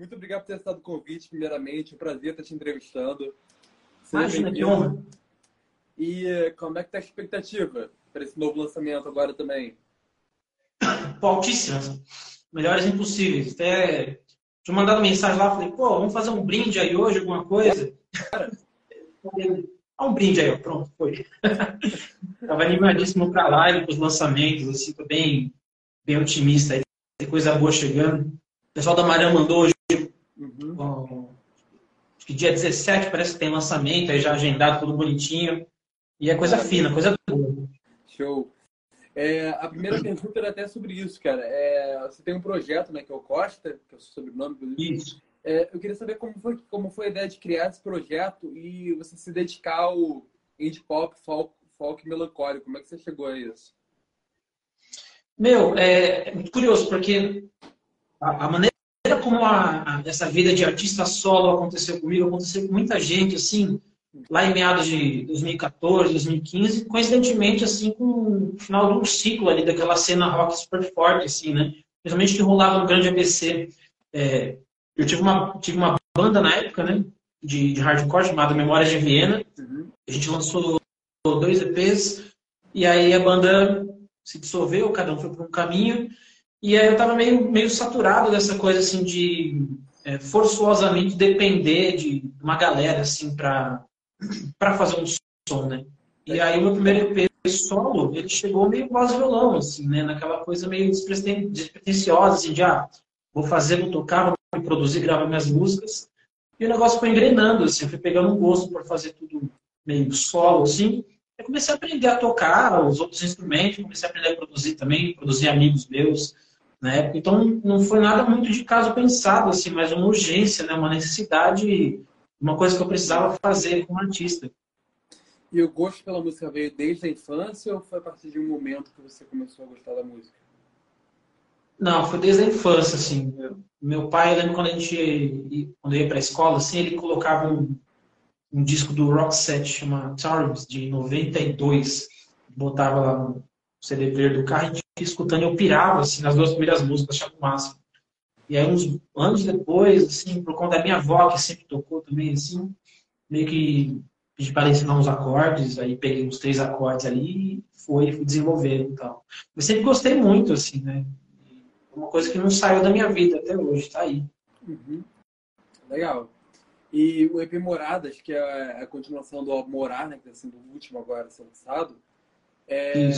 muito obrigado por ter aceitado o convite, primeiramente. Um prazer estar te entrevistando. Imagina, que honra. E como é que tá a expectativa para esse novo lançamento agora também? Pô, altíssimas. Melhores impossíveis. Até tinha mandado mensagem lá, falei, pô, vamos fazer um brinde aí hoje, alguma coisa? Cara, ah, um brinde aí, ó. pronto, foi. Tava animadíssimo para a live, para os lançamentos, assim, tô bem, bem otimista aí. Tem coisa boa chegando. O pessoal da Maré mandou hoje, que dia 17 parece que tem lançamento, aí já agendado, tudo bonitinho. E é coisa fina, coisa boa. Show. É, a primeira pergunta era até sobre isso, cara. É, você tem um projeto, né, que é o Costa, que é o sobrenome. Isso. É, eu queria saber como foi, como foi a ideia de criar esse projeto e você se dedicar ao indie pop, folk, folk melancólico. Como é que você chegou a isso? Meu, é, é muito curioso, porque a, a maneira como a, essa vida de artista solo aconteceu comigo, aconteceu com muita gente, assim, lá em meados de 2014, 2015, coincidentemente, assim, com o final de um ciclo ali daquela cena rock super forte, assim, né? Principalmente que rolava no grande ABC. É, eu tive uma, tive uma banda na época, né? De, de hardcore chamada Memórias de Viena. Uhum. A gente lançou dois EPs e aí a banda se dissolveu, cada um foi para um caminho. E aí eu estava meio, meio saturado dessa coisa assim de é, forçosamente depender de uma galera assim para fazer um som, né? E aí o meu primeiro EP solo, ele chegou meio voz violão assim, né? Naquela coisa meio despretensiosa assim, de ah, vou fazer, vou tocar, vou produzir, gravar minhas músicas. E o negócio foi engrenando, assim, eu fui pegando um gosto por fazer tudo meio solo, assim. Eu comecei a aprender a tocar os outros instrumentos, comecei a aprender a produzir também, produzir amigos meus, né? Então, não foi nada muito de caso pensado, assim, mas uma urgência, né? Uma necessidade, uma coisa que eu precisava fazer como artista. E o gosto pela música veio desde a infância ou foi a partir de um momento que você começou a gostar da música? Não, foi desde a infância, assim. Meu pai, eu lembro quando a gente quando eu ia para a escola, assim, ele colocava um, um disco do Roxette, chama Charms, de 92. Botava lá no CD player do carro, ia escutando, eu pirava, assim, nas duas primeiras músicas, achava o máximo. E aí, uns anos depois, assim, por conta da minha avó, que sempre tocou também, assim, meio que pedi para ensinar uns acordes, aí peguei uns três acordes ali e foi, fui desenvolvendo e tal. Mas sempre gostei muito, assim, né? Uma coisa que não saiu da minha vida até hoje, está aí. Uhum. Legal. E o EP Moradas, que é a continuação do álbum Morar, né, que está sendo o último agora a ser lançado, é...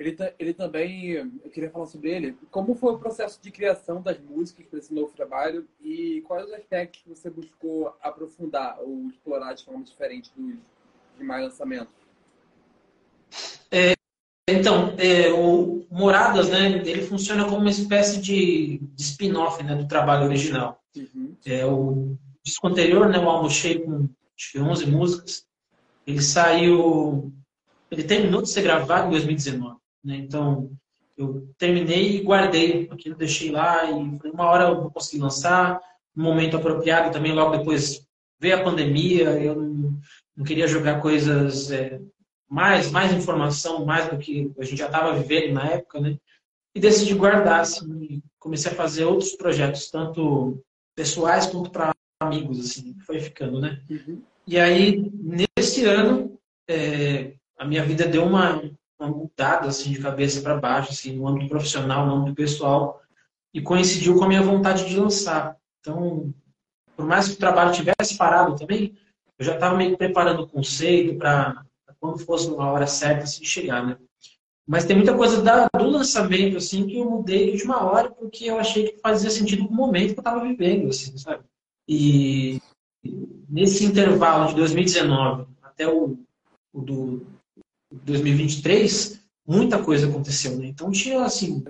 ele, ele também, eu queria falar sobre ele, como foi o processo de criação das músicas para esse novo trabalho e quais os aspectos que você buscou aprofundar ou explorar de forma diferente dos demais lançamentos? É, então, é, o Moradas, né, ele funciona como uma espécie de, de spin-off né, do trabalho original. Uhum. É, o disco anterior, né, o álbum cheio com acho que 11 músicas, ele saiu, ele terminou de ser gravado em 2019. Né, então, eu terminei e guardei aquilo, deixei lá e falei, uma hora eu vou conseguir lançar, um momento apropriado também, logo depois veio a pandemia, eu não, não queria jogar coisas é, mais, mais informação, mais do que a gente já estava vivendo na época, né? E decidi guardar, assim, comecei a fazer outros projetos, tanto pessoais quanto para amigos, assim, foi ficando, né? Uhum. E aí, nesse ano, é, a minha vida deu uma, uma mudada, assim, de cabeça para baixo, assim, no âmbito profissional, no âmbito pessoal, e coincidiu com a minha vontade de lançar. Então, por mais que o trabalho tivesse parado também, eu já estava meio preparando o conceito para quando fosse uma hora certa assim, chegar, né? Mas tem muita coisa da, do lançamento, assim, que eu mudei de última hora porque eu achei que fazia sentido com o momento que eu estava vivendo, assim, sabe? E nesse intervalo de 2019 até o, o do 2023, muita coisa aconteceu, né? Então tinha, assim,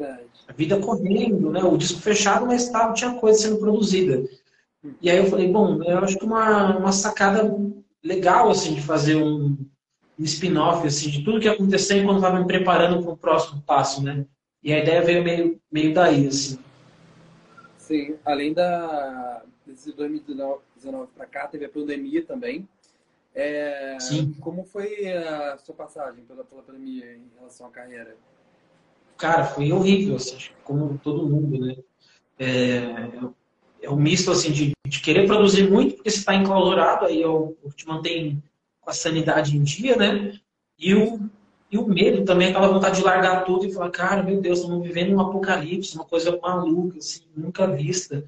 a vida correndo, né? O disco fechado, mas tava, tinha coisa sendo produzida. E aí eu falei, bom, eu acho que uma, uma sacada legal, assim, de fazer um, um spin-off assim, de tudo que aconteceu enquanto estava me preparando para o próximo passo, né? E a ideia veio meio, meio daí, assim. Sim, além da, desse 2019 para cá, teve a pandemia também. É, Sim. Como foi a sua passagem pela, pela pandemia em relação à carreira? Cara, foi horrível, assim, como todo mundo, né? É, é um misto assim, de, de querer produzir muito, porque você está enclausurado, aí eu, eu te mantém com a sanidade em dia, né? E o, e o medo também, aquela vontade de largar tudo e falar, cara, meu Deus, estamos vivendo um apocalipse, uma coisa maluca, assim, nunca vista.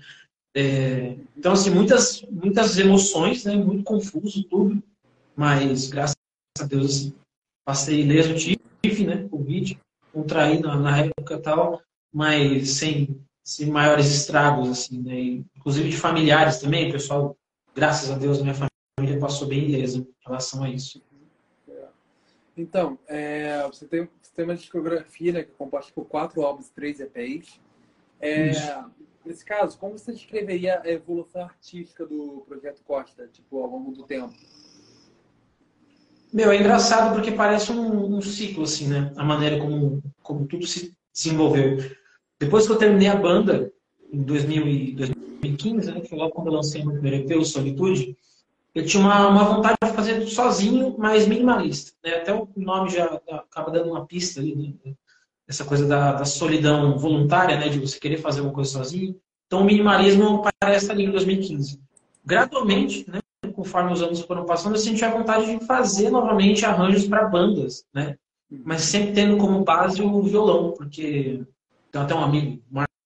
É, então, assim, muitas, muitas emoções, né? Muito confuso tudo, mas graças a Deus, passei ileso, tive, né? Covid, contraí na, na época e tal, mas sem, sem maiores estragos, assim, né? E, inclusive de familiares também, o pessoal, graças a Deus, minha família passou bem ilesa em relação a isso. Então, é, você, tem, você tem uma discografia né, que é composta por quatro álbuns e três EPs. É, nesse caso, como você descreveria a evolução artística do Projeto Costa, tipo, ao longo do tempo? Meu, é engraçado porque parece um, um ciclo, assim, né? A maneira como, como tudo se desenvolveu. Depois que eu terminei a banda, em 2000 e 2015, né, que foi logo quando eu lancei meu primeiro EP, o Solitude, eu tinha uma, uma vontade de fazer tudo sozinho, mas minimalista. Né? Até o nome já acaba dando uma pista ali, né? essa coisa da, da, solidão voluntária, né? de você querer fazer uma coisa sozinho. Então o minimalismo aparece ali em 2015. Gradualmente, né? Conforme os anos foram passando, eu senti a vontade de fazer novamente arranjos para bandas, né? mas sempre tendo como base o violão, porque tem até um amigo,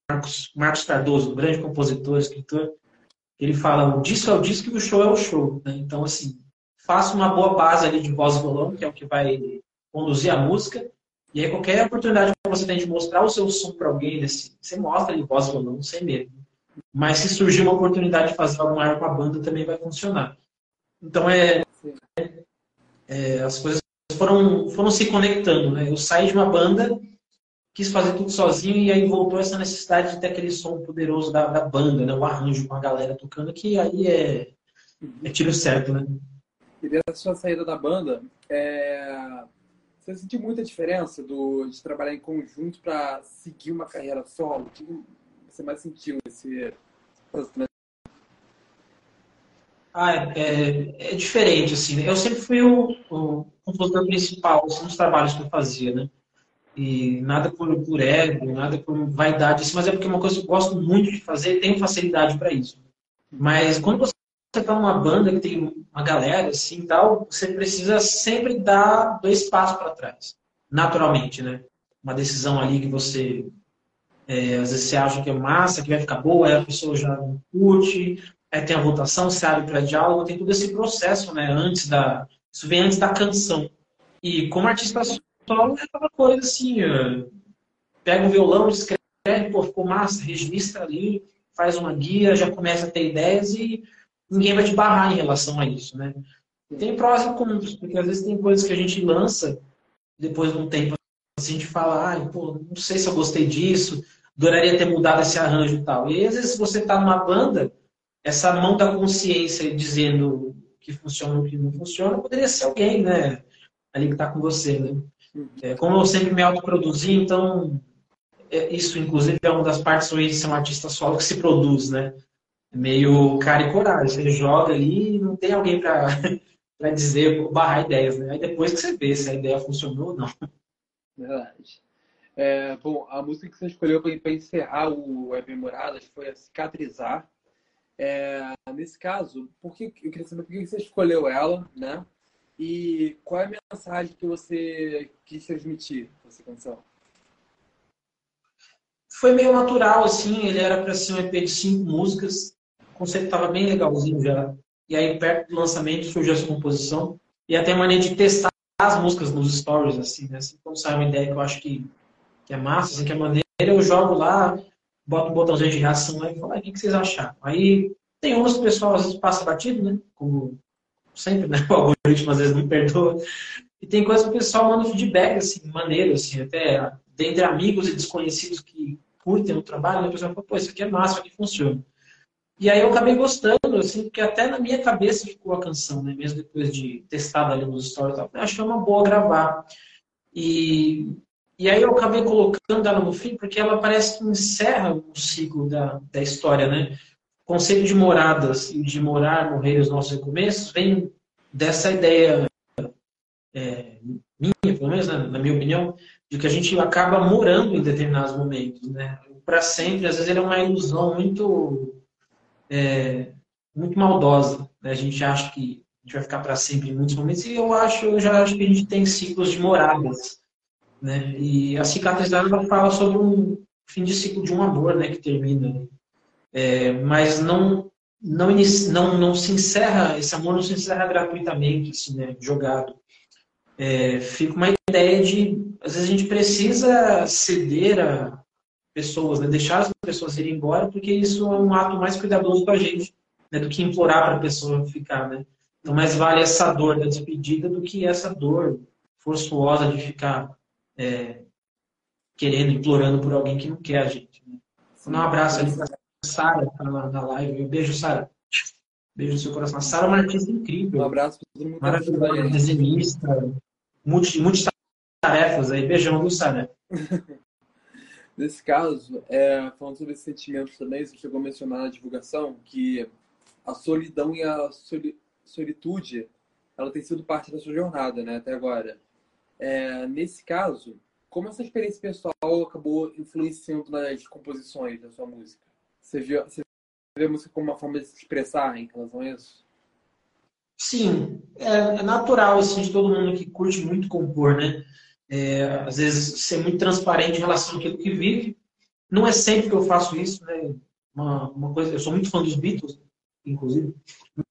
Marcos, Marcos Cardoso, um grande compositor, escritor, ele fala o disco é o disco e o show é o show. Né? Então, assim, faça uma boa base ali de voz e violão, que é o que vai conduzir a música. E aí, qualquer oportunidade que você tem de mostrar o seu som para alguém, assim, você mostra ali voz e violão, sem medo. Mas se surgir uma oportunidade de fazer algo maior com a banda, também vai funcionar. Então, é, é as coisas foram, foram se conectando. Né? Eu saí de uma banda quis fazer tudo sozinho e aí voltou essa necessidade de ter aquele som poderoso da, da banda, né? O arranjo com a galera tocando, que aí é, é tiro certo, né? E dessa sua saída da banda, é... você sentiu muita diferença do, de trabalhar em conjunto para seguir uma carreira solo? Você mais sentiu esse ah, é, é, é, diferente, assim. Né? Eu sempre fui o, o compositor principal assim, nos trabalhos que eu fazia, né? E nada por, por ego, nada por vaidade, assim, mas é porque é uma coisa que eu gosto muito de fazer e tenho facilidade para isso. Mas quando você está numa banda que tem uma galera assim tal, você precisa sempre dar dois passos para trás, naturalmente, né? Uma decisão ali que você é, às vezes você acha que é massa, que vai ficar boa, aí a pessoa já não curte, aí tem a votação, você abre para diálogo, tem todo esse processo, né? Antes da. Isso vem antes da canção. E como artista solo é aquela coisa assim, pega o violão, escreve, pô, ficou massa, registra ali, faz uma guia, já começa a ter ideias e ninguém vai te barrar em relação a isso, né? Tem prós e contras, porque às vezes tem coisas que a gente lança, depois de um tempo assim, a gente fala, ah, pô, não sei se eu gostei disso, adoraria ter mudado esse arranjo e tal. E às vezes se você está numa banda, essa mão da consciência dizendo que funciona ou que não funciona, poderia ser alguém, né? Ali que está com você, né? É, como eu sempre me autoproduzi, então é, isso inclusive é uma das partes de ser um artista solo que se produz, né? É meio cara e coragem. Você joga ali e não tem alguém para dizer, barrar ideias, né? Aí depois que você vê se a ideia funcionou ou não. Verdade. É, bom, a música que você escolheu para encerrar o EP Moradas foi a Cicatrizar. É, nesse caso, por que, eu queria saber por que você escolheu ela, né? E qual é a mensagem que você quis transmitir com essa canção? Foi meio natural, assim. Ele era para ser um EP de cinco músicas. O conceito estava bem legalzinho já. E aí, perto do lançamento, surgiu essa composição. E até a maneira de testar as músicas nos stories, assim, né? Assim, quando sai uma ideia que eu acho que, que é massa, assim, que é maneira, eu jogo lá, boto um botãozinho de reação lá e falo, ah, o que vocês acharam? Aí tem umas que o pessoal às vezes passa batido, né? Como sempre, né? O algoritmo às vezes não perdoa. E tem coisas que o pessoal manda feedback, assim, maneiro, assim, até dentre amigos e desconhecidos que curtem o trabalho, né? o pessoal fala, pô, isso aqui é massa, isso aqui funciona. E aí eu acabei gostando, assim, porque até na minha cabeça ficou a canção, né? Mesmo depois de testar ali nos stories, eu achei uma boa gravar. E, e aí eu acabei colocando ela no fim, porque ela parece que encerra o ciclo da, da história, né? O conceito de moradas e de morar, morrer os nossos recomeços vem dessa ideia é, minha, pelo menos né, na minha opinião, de que a gente acaba morando em determinados momentos, né? para sempre, às vezes ele é uma ilusão muito, é, muito maldosa. Né? A gente acha que a gente vai ficar para sempre em muitos momentos, e eu acho, eu já acho que a gente tem ciclos de moradas. Né? E a cicatrizada fala sobre um fim de ciclo de um amor né, que termina. É, mas não, não, não, não se encerra, esse amor não se encerra gratuitamente, assim, né, jogado. É, fica uma ideia de, às vezes a gente precisa ceder a pessoas, né, deixar as pessoas irem embora, porque isso é um ato mais cuidadoso com a gente, né, do que implorar para a pessoa ficar, né. Então, mais vale essa dor da despedida do que essa dor forçosa de ficar é, querendo, implorando por alguém que não quer a gente. Né? Vou dar um abraço ali para Sara, tá na live. Um beijo, Sara. Beijo no seu coração. A Sara é uma artista incrível. Um abraço para todo mundo. Maravilhosa, desenhista, multi, tarefas aí. Beijão, viu, Sara? Nesse caso, é, falando sobre esses sentimentos também, você chegou a mencionar na divulgação que a solidão e a soli solitude ela tem sido parte da sua jornada, né, até agora. É, nesse caso, como essa experiência pessoal acabou influenciando nas composições da sua música? Você vê, você a música como uma forma de se expressar em relação a isso? Sim, é, é natural assim, de todo mundo que curte muito compor, né? É, às vezes ser muito transparente em relação àquilo que vive. Não é sempre que eu faço isso, né? Uma, uma coisa, eu sou muito fã dos Beatles, inclusive,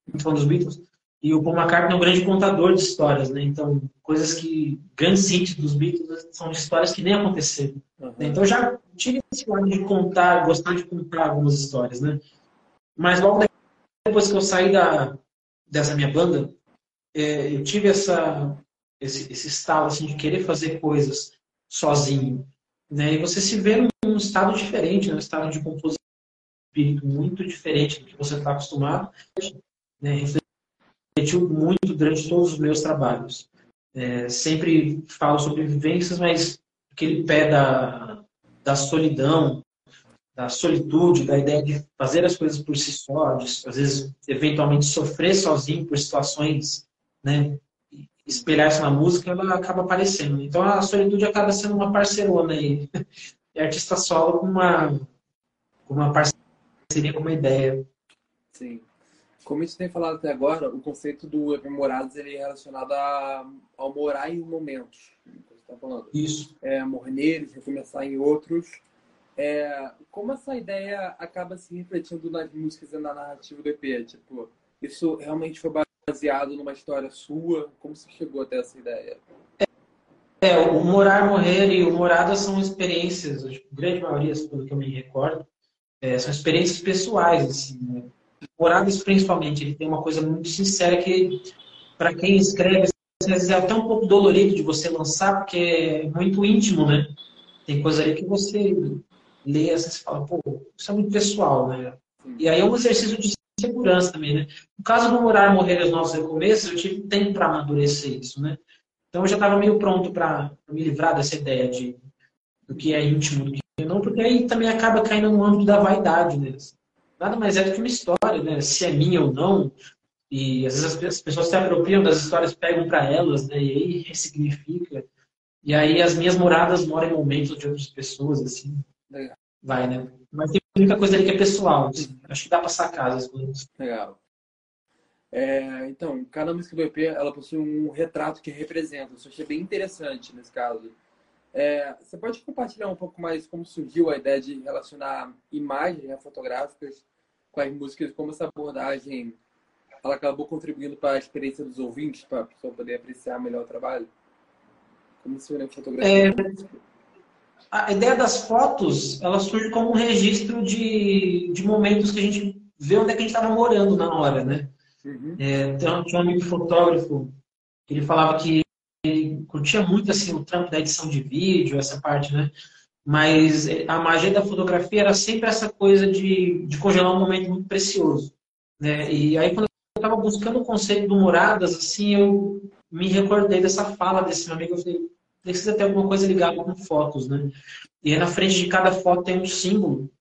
muito fã dos Beatles. E o Paul McCartney é um grande contador de histórias, né? Então, coisas que... Grandes hits dos Beatles são histórias que nem aconteceram. Uhum. Então, eu já tive esse lado de contar, gostar de contar algumas histórias, né? Mas logo depois que eu saí da, dessa minha banda, é, eu tive essa, esse, esse estado, assim, de querer fazer coisas sozinho, né? E você se vê num estado diferente, né? um estado de composição espírito muito diferente do que você está acostumado, né? Refletiu muito durante todos os meus trabalhos. É, sempre falo sobre vivências, mas aquele pé da, da solidão, da solitude, da ideia de fazer as coisas por si só, de, às vezes, eventualmente, sofrer sozinho por situações, né? espelhar isso na música, ela acaba aparecendo. Então, a solitude acaba sendo uma parcerona aí. E artista solo com uma, com uma parceria, com uma ideia. Sim. Como a gente tem falado até agora, o conceito do Epimemorados ele é relacionado a, ao morar em momentos. Está falando. Isso. É, morrer neles, recomeçar em outros. É, como essa ideia acaba se refletindo nas músicas e na narrativa do EP? Tipo, isso realmente foi baseado numa história sua? Como você chegou até essa ideia? É, o Morar, Morrer e o Morada são experiências, a grande maioria, pelo que eu me recordo, é, são experiências pessoais, assim, né? Moradas, principalmente, ele tem uma coisa muito sincera que, para quem escreve, às vezes é até um pouco dolorido de você lançar, porque é muito íntimo, né? Tem coisa ali que você lê, assim, você fala, pô, isso é muito pessoal, né? E aí é um exercício de segurança também, né? No caso do Morar Morrer os nossos recomeços, eu tive tempo para amadurecer isso, né? Então eu já estava meio pronto para me livrar dessa ideia de do que é íntimo, do que não, porque aí também acaba caindo no âmbito da vaidade, né? Nada mais é do que uma história, né? Se é minha ou não. E às vezes as pessoas se apropriam das histórias, pegam para elas, né? E aí ressignifica. E aí as minhas moradas moram em momentos de outras pessoas, assim. Legal. Vai, né? Mas tem muita coisa ali que é pessoal. Assim. Acho que dá para sacar as coisas. Legal. É, então, cada música do EP ela possui um retrato que representa. Isso eu achei bem interessante nesse caso. É, você pode compartilhar um pouco mais como surgiu a ideia de relacionar imagens né, fotográficas com as músicas, como essa abordagem ela acabou contribuindo para a experiência dos ouvintes, para a pessoa poder apreciar melhor o trabalho? Como se a fotografia? É, a ideia das fotos, ela surge como um registro de, de momentos que a gente vê onde é que a gente estava morando na hora, né? Uhum. É, tinha um amigo fotógrafo que ele falava que curtia muito assim o trampo da edição de vídeo, essa parte, né? Mas a magia da fotografia era sempre essa coisa de, de congelar um momento muito precioso, né? E aí quando eu estava buscando o conceito do moradas, assim, eu me recordei dessa fala desse meu amigo, eu falei, precisa ter alguma coisa ligada com fotos, né? E aí na frente de cada foto tem um símbolo.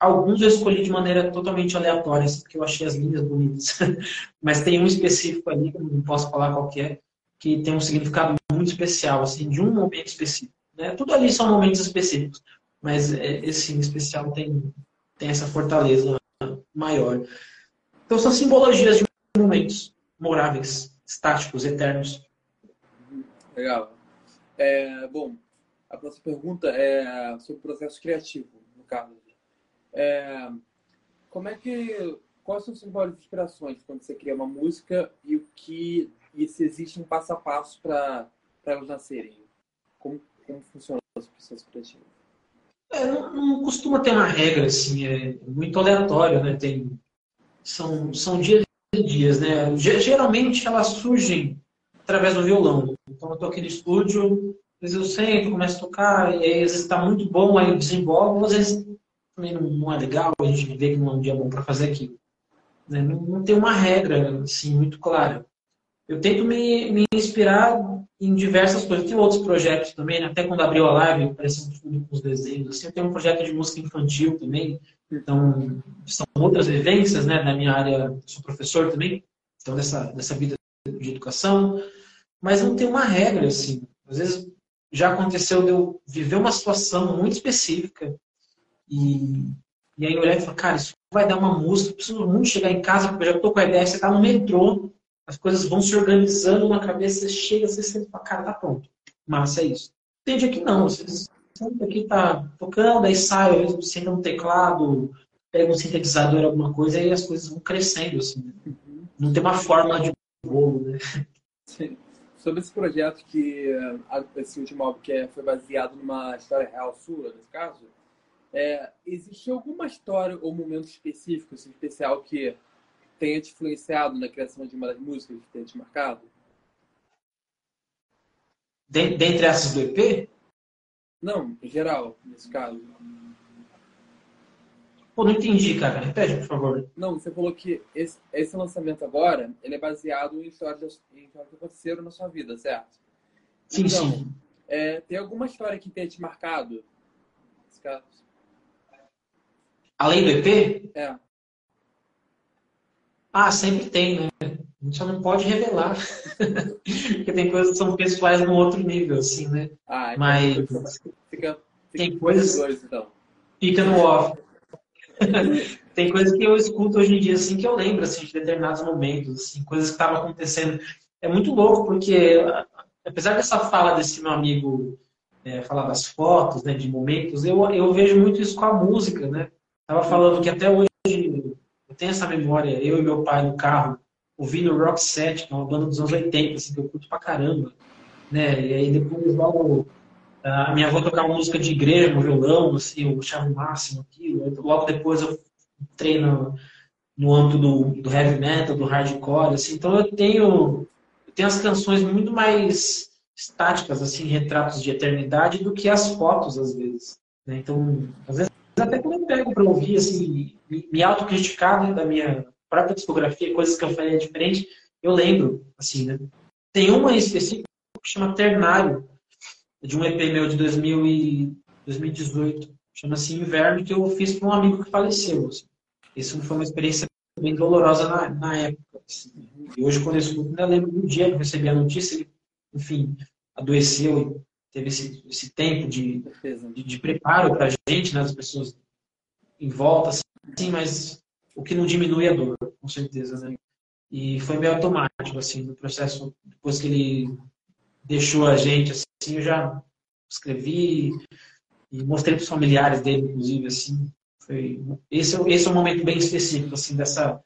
Alguns eu escolhi de maneira totalmente aleatória, assim, porque eu achei as linhas bonitas. Mas tem um específico ali, que eu não posso falar qual é, que tem um significado muito especial, assim, de um momento específico. Né? Tudo ali são momentos específicos. mas é, esse especial tem, tem essa fortaleza maior. Então são simbologias de momentos moráveis, estáticos, eternos. Legal. É, bom, a próxima pergunta é sobre o processo criativo, no caso. É, como é que. Quais são as suas maiores inspirações quando você cria uma música e o que. E se existe um passo a passo para elas nascerem? Como, como funciona esse processo criativo? É, não, não, costuma ter uma regra, assim, é muito aleatório, né? Tem, são, são dias e dias, né? Geralmente elas surgem através do violão. Então eu tô aqui no estúdio, às vezes eu sento, começo a tocar, e aí às vezes está muito bom, aí eu desenvolvo, às vezes também não, não, é legal, a gente vê que não é um dia bom para fazer aquilo. Né? Não, não, tem uma regra assim, muito clara. Eu tento me, me inspirar em diversas coisas. Tem outros projetos também, né? até quando abriu a live, apareceu tudo com os desenhos. Assim, eu tenho um projeto de música infantil também, então são outras vivências né, da minha área. Sou professor também, então dessa, dessa vida de educação, mas não tem uma regra assim. Às vezes já aconteceu de eu viver uma situação muito específica e, e aí olhar e falar, cara, isso vai dar uma música, preciso muito chegar em casa, porque eu já estou com a ideia, você está no metrô, as coisas vão se organizando na cabeça, você chega, você sente para cara, tá pronto. Massa é isso. Tem dia que não, você senta aqui, tá tocando, aí sai, às vezes você um teclado, pega um sintetizador, alguma coisa, e as coisas vão crescendo, assim. Não tem uma forma de bolo, né? Sim. Sobre esse projeto que, esse último álbum que é, foi baseado numa história real sua, nesse caso, é, existe alguma história ou momento específico, assim, especial que tenha te influenciado na criação de uma das músicas que tenha te marcado? Dentre essas do EP? Não, em geral, nesse caso. Pô, não entendi, cara. Repete, por favor. Não, você falou que esse, esse lançamento agora, ele é baseado em histórias, em histórias que aconteceram na sua vida, certo? Sim, então, sim. É, tem alguma história que tenha te marcado? Nesse caso? Além do EP? É. Ah, sempre tem, né? A gente só não pode revelar. Porque tem coisas que são pessoais num outro nível, assim, né? Ah, então Mas fica, tem coisas. Então. Fica no off. tem coisas que eu escuto hoje em dia, assim, que eu lembro, assim, de determinados momentos, assim, coisas que estavam acontecendo. É muito louco, porque apesar dessa fala desse meu amigo é, falar das fotos, né, de momentos, eu, eu vejo muito isso com a música, né? Tava falando que até hoje tenho essa memória, eu e meu pai no carro, ouvindo Rock Set, que é uma banda dos anos 80, assim, que eu curto pra caramba. Né? E aí depois logo a minha avó tocava música de igreja no violão, assim, eu achava o máximo aquilo. Logo depois eu entrei no, no âmbito do, do heavy metal, do hardcore, assim. Então eu tenho, eu tenho as canções muito mais estáticas, assim, retratos de eternidade, do que as fotos, às vezes. Né? Então, às vezes até quando eu pego para ouvir, assim, me, autocriticar né, da minha própria discografia, coisas que eu falei diferente, eu lembro, assim, né? Tem uma em específico que chama Ternário, de um EP meu de 2000 e 2018, chama-se Inverno, que eu fiz para um amigo que faleceu. Assim. Isso foi uma experiência bem dolorosa na, na época. Assim. E hoje, quando eu escuto, ainda lembro do dia que eu recebi a notícia, ele, enfim, adoeceu teve esse, esse tempo de, de, de preparo para a gente, né, as pessoas em volta, assim, mas o que não diminui a dor, com certeza, né? E foi meio automático, assim, no processo, depois que ele deixou a gente, assim, eu já escrevi e mostrei para os familiares dele, inclusive, assim, foi, esse, é esse é um momento bem específico, assim, dessa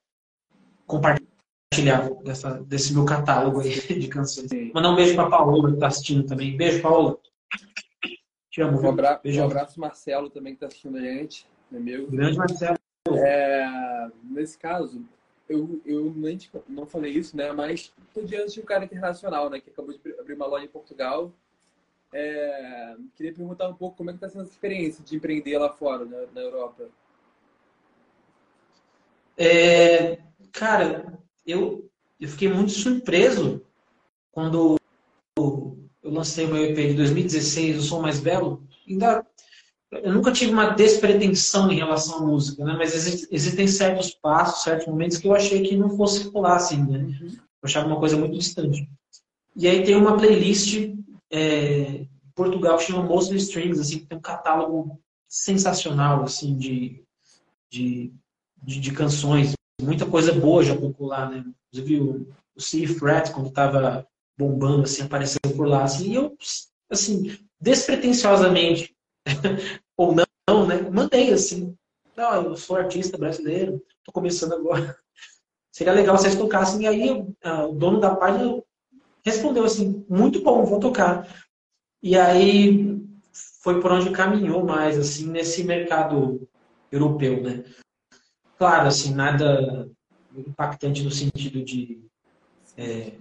compartilhar dessa, desse meu catálogo aí de canções. Mandar um beijo para Paola, que está assistindo também. Beijo, Paola. Te amo. Um abraço, beijo. Um abraço Marcelo também, que está assistindo a gente, meu amigo. Grande Marcelo. É, nesse caso, eu, eu nem não falei isso, né? Mas estou diante de um cara internacional, né? Que acabou de abrir uma loja em Portugal. É, queria perguntar um pouco como é que está sendo essa experiência de empreender lá fora, né, na Europa. É, cara, eu, eu fiquei muito surpreso quando eu lancei o meu EP de 2016, O Som Mais Belo. Ainda, eu nunca tive uma despretensão em relação à música, né? mas existem certos passos, certos momentos que eu achei que não fosse rolar assim, né? Eu achava uma coisa muito distante. E aí tem uma playlist é, Portugal que chama Mostly Strings, assim, que tem um catálogo sensacional, assim, de, de, de, de canções. Muita coisa boa já tocou lá, né? Inclusive o, o Sea Fret, quando estava bombando, assim, apareceu por lá, assim, e eu, assim, despretensiosamente, ou não, né? Mandei, assim, não, eu sou artista brasileiro, tô começando agora. Seria legal vocês tocassem. E aí o dono da página respondeu assim, muito bom, vou tocar. E aí foi por onde caminhou mais, assim, nesse mercado europeu, né? Claro, assim, nada impactante no sentido de é,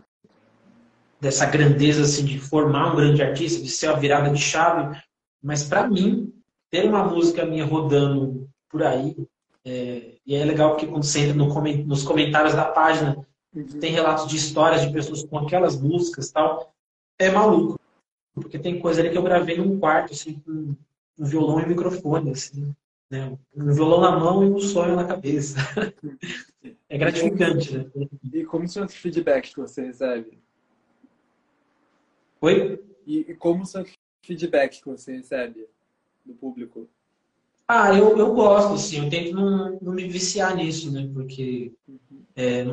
dessa grandeza, assim, de formar um grande artista, de ser a virada de chave, mas para mim, ter uma música minha rodando por aí, é, e é legal porque quando você entra no, nos comentários da página, uhum. tem relatos de histórias de pessoas com aquelas músicas tal, é maluco. Porque tem coisa ali que eu gravei num quarto, assim, com um violão e um microfone, assim, né? Um violão na mão e um sonho na cabeça. é gratificante, né? E como são os feedbacks que você recebe? Oi? E, como são os feedbacks que você recebe do público? Ah, eu, eu gosto, assim, eu tento não, não me viciar nisso, né? Porque é,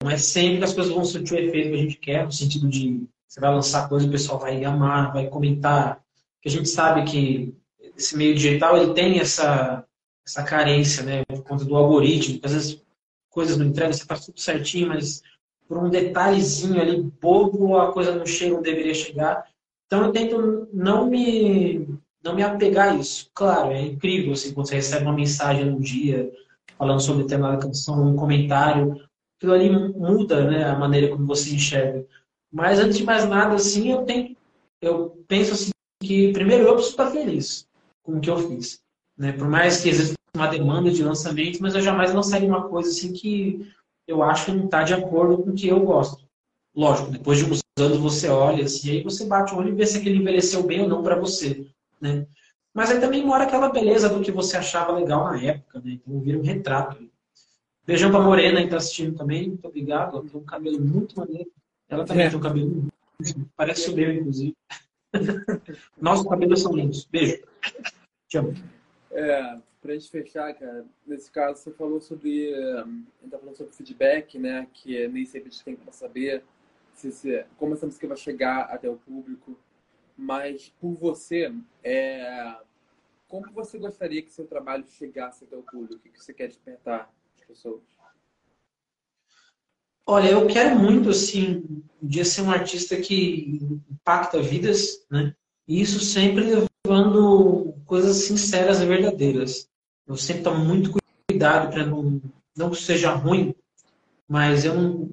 não é sempre que as coisas vão surtir o efeito que a gente quer, no sentido de você vai lançar coisa e o pessoal vai amar, vai comentar. Que a gente sabe que esse meio digital ele tem essa, essa carência, né? Por conta do algoritmo, às vezes coisas não entregam, você tá tudo certinho, mas por um detalhezinho ali bobo, a coisa não chega onde deveria chegar. Então eu tento não me não me apegar a isso. Claro, é incrível assim, quando você recebe uma mensagem um dia falando sobre determinada canção, um comentário, aquilo ali muda né, a maneira como você enxerga. Mas antes de mais nada, assim, eu tenho, eu penso assim que primeiro eu preciso estar feliz com o que eu fiz, né? Por mais que exista uma demanda de lançamento, mas eu jamais lançaria uma coisa assim que eu acho que não está de acordo com o que eu gosto. Lógico, depois de alguns anos você olha assim, aí você bate o olho e vê se aquele envelheceu bem ou não para você. Né? Mas aí também mora aquela beleza do que você achava legal na época, né? Então vira um retrato. Beijão pra Morena que tá assistindo também, muito obrigado. Ela tem um cabelo muito maneiro. Ela também é. tem um cabelo parece o meu, inclusive. Nossos cabelos são lindos. Beijo. É, pra gente fechar, cara, nesse caso você falou sobre. Gente tá falando sobre feedback, né? Que nem sempre a gente tem para saber se, se, como essa música vai chegar até o público mas por você, é... como você gostaria que seu trabalho chegasse até o público? O que você quer despertar as pessoas? Olha, eu quero muito, assim, um dia ser um artista que impacta vidas, né? E isso sempre levando coisas sinceras e verdadeiras. Eu sempre tomo muito cuidado para não, não que seja ruim, mas eu não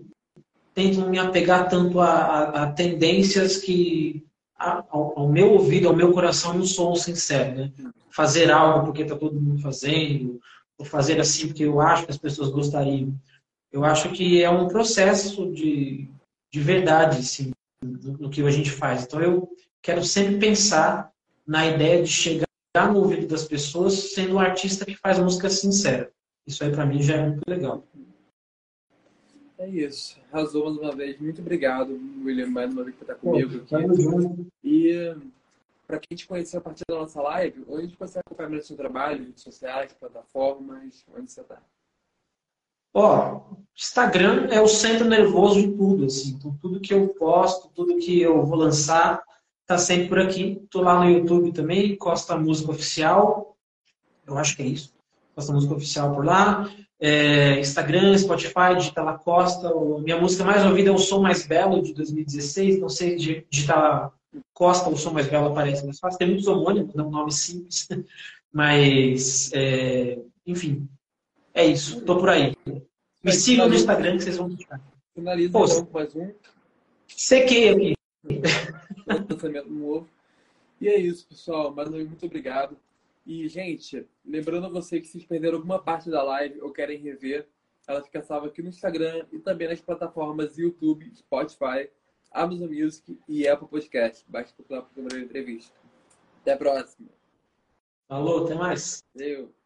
tento não me apegar tanto a, a, a tendências que ao, ao, meu ouvido, ao meu coração, um som sincero, né? Fazer algo porque está todo mundo fazendo, ou fazer assim porque eu acho que as pessoas gostariam. Eu acho que é um processo de, de verdade, assim, no, no que a gente faz. Então, eu quero sempre pensar na ideia de chegar no ouvido das pessoas sendo um artista que faz música sincera. Isso aí, para mim, já é muito legal. É isso. Arrasou mais uma vez. Muito obrigado, William, mais uma vez por estar comigo aqui. E para quem te conheceu a partir da nossa live, onde você acompanha o seu trabalho, redes sociais, plataformas, onde você está? Ó, Instagram é o centro nervoso de tudo, assim. Então, tudo que eu posto, tudo que eu vou lançar, tá sempre por aqui. Tô lá no YouTube também, Costa Música Oficial. Eu acho que é isso. Costa Música Oficial por lá é, Instagram, Spotify, digitar La Costa. minha música mais ouvida é O Som Mais Belo, de 2016. Não sei digitar Costa, O Som Mais Belo aparece mais fácil. Tem muitos homônimos, não um nome simples. Mas, é, enfim, é isso. Estou por aí. Me sigam no Instagram que vocês vão ficar. Finaliza então, mais um. Sequei aqui. Lançamento novo. E é isso, pessoal. Mais uma vez, muito obrigado. E, gente, lembrando a você que se perderam alguma parte da live ou querem rever, ela fica salva aqui no Instagram e também nas plataformas YouTube, Spotify, Amazon Music e Apple Podcast. Basta procurar por primeira entrevista. Até a próxima. Falou, até mais. Valeu.